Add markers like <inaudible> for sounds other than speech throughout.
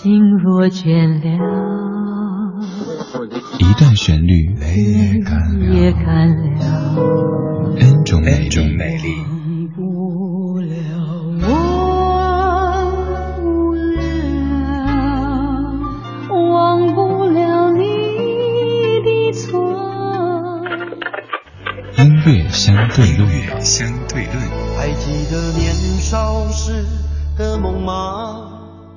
心若倦了，一段旋律，也干了，N 种美丽。忘不了，忘不了，忘不了你的错。音乐相对论，相对论。还记得年少时的梦吗？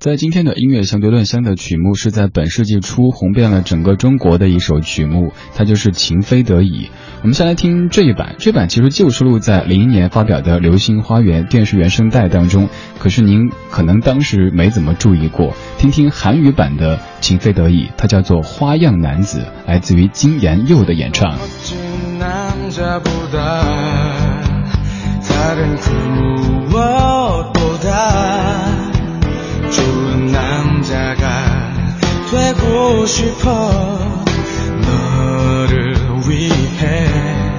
在今天的音乐相对论香的曲目是在本世纪初红遍了整个中国的一首曲目，它就是《情非得已》。我们先来听这一版，这版其实就收录在零一年发表的《流星花园》电视原声带当中，可是您可能当时没怎么注意过。听听韩语版的《情非得已》，它叫做《花样男子》，来自于金妍佑的演唱。 되고 싶어 너를 위해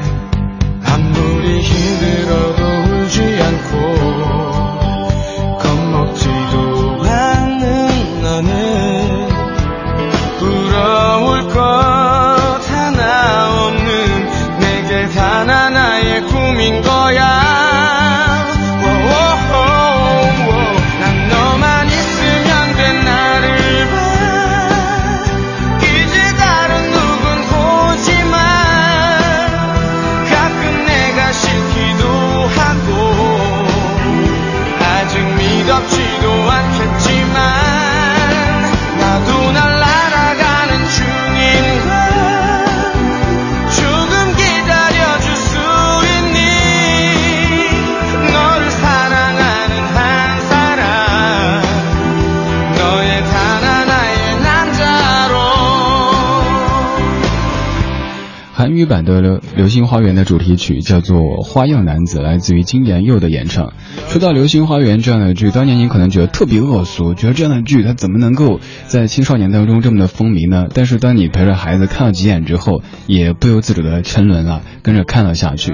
韩语版的《流流星花园》的主题曲叫做《花样男子》，来自于金妍佑的演唱。说到《流星花园》这样的剧，当年你可能觉得特别恶俗，觉得这样的剧它怎么能够在青少年当中这么的风靡呢？但是当你陪着孩子看了几眼之后，也不由自主的沉沦了，跟着看了下去。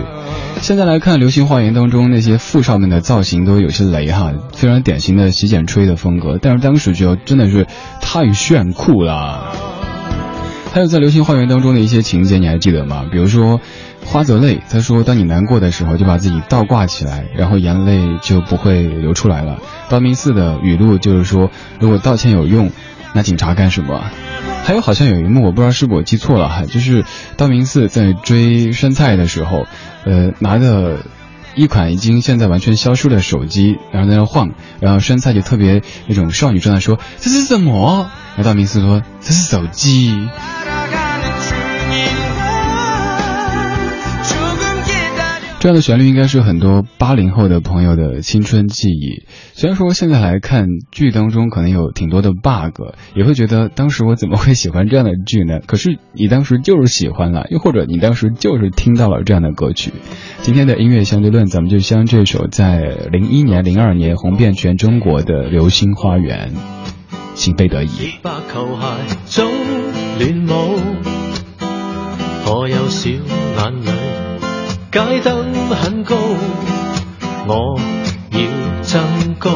现在来看《流星花园》当中那些富少们的造型都有些雷哈，非常典型的洗剪吹的风格，但是当时觉得真的是太炫酷了。还有在《流星花园》当中的一些情节，你还记得吗？比如说，花泽类他说，当你难过的时候，就把自己倒挂起来，然后眼泪就不会流出来了。道明寺的语录就是说，如果道歉有用，那警察干什么？还有好像有一幕，我不知道是不是我记错了哈，就是道明寺在追山菜的时候，呃，拿着一款已经现在完全消失的手机，然后在那晃，然后山菜就特别那种少女状态说：“这是什么？”然后道明寺说：“这是手机。”这样的旋律应该是很多八零后的朋友的青春记忆。虽然说现在来看剧当中可能有挺多的 bug，也会觉得当时我怎么会喜欢这样的剧呢？可是你当时就是喜欢了，又或者你当时就是听到了这样的歌曲。今天的音乐相对论，咱们就将这首在零一年、零二年红遍全中国的《流星花园》，情非得已。街灯很高，我要增高。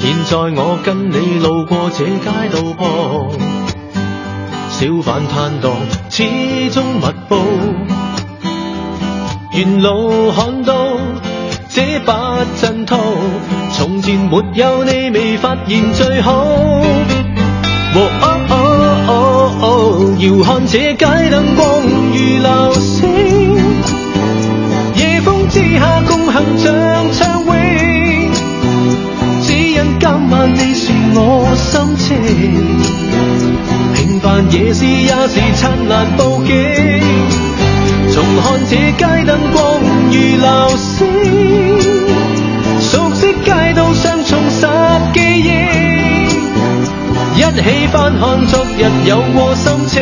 现在我跟你路过这街道旁，小贩摊档始终密布。沿路看到这把阵图，从前没有你未发现最好。哦哦哦哦，遥看这街灯光如流星。像畅泳，只因今晚你是我心情。平凡夜市也是灿烂布景，重看这街灯光如流星，熟悉街道上重拾记忆，一起翻看昨日有过心情。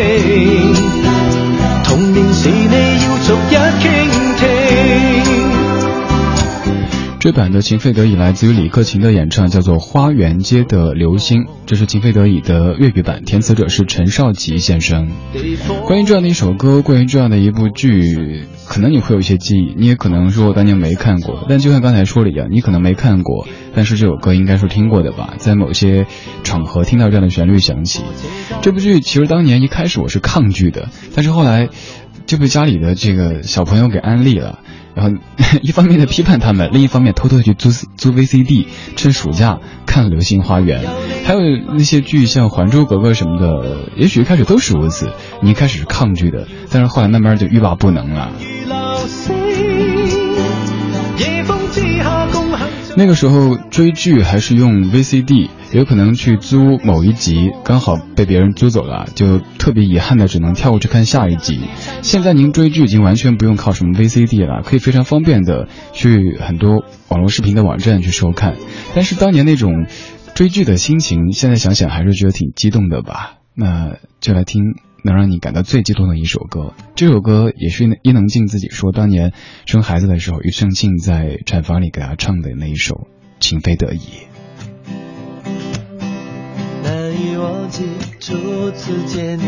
童年时你要逐一倾这版的《情非得已》来自于李克勤的演唱，叫做《花园街的流星》，这是《情非得已》的粤语版，填词者是陈少吉先生。关于这样的一首歌，关于这样的一部剧，可能你会有一些记忆，你也可能说我当年没看过，但就像刚才说的一样，你可能没看过，但是这首歌应该是听过的吧，在某些场合听到这样的旋律响起。这部剧其实当年一开始我是抗拒的，但是后来就被家里的这个小朋友给安利了。然后 <laughs> 一方面的批判他们，另一方面偷偷去租租 VCD，趁暑假看《流星花园》，还有那些剧像《还珠格格》什么的，也许一开始都是如此，你一开始是抗拒的，但是后来慢慢就欲罢不能了。那个时候追剧还是用 VCD，有可能去租某一集，刚好被别人租走了，就特别遗憾的只能跳过去看下一集。现在您追剧已经完全不用靠什么 VCD 了，可以非常方便的去很多网络视频的网站去收看。但是当年那种追剧的心情，现在想想还是觉得挺激动的吧。那就来听。能让你感到最激动的一首歌，这首歌也是伊能静自己说，当年生孩子的时候，庾澄庆在产房里给她唱的那一首《情非得已》。难以忘记初次见你，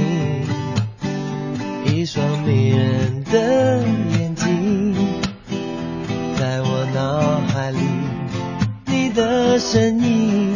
一双迷人的眼睛，在我脑海里，你的身影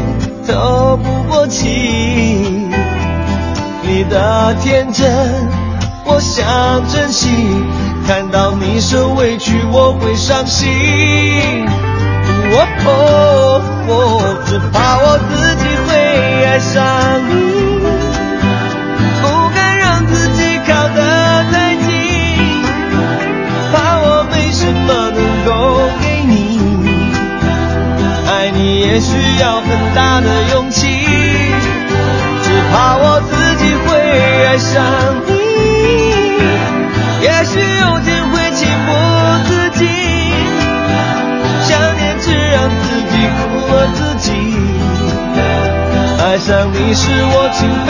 透不过气。你的天真，我想珍惜。看到你受委屈，我会伤心。哦哦，只怕我自己会爱上你是我情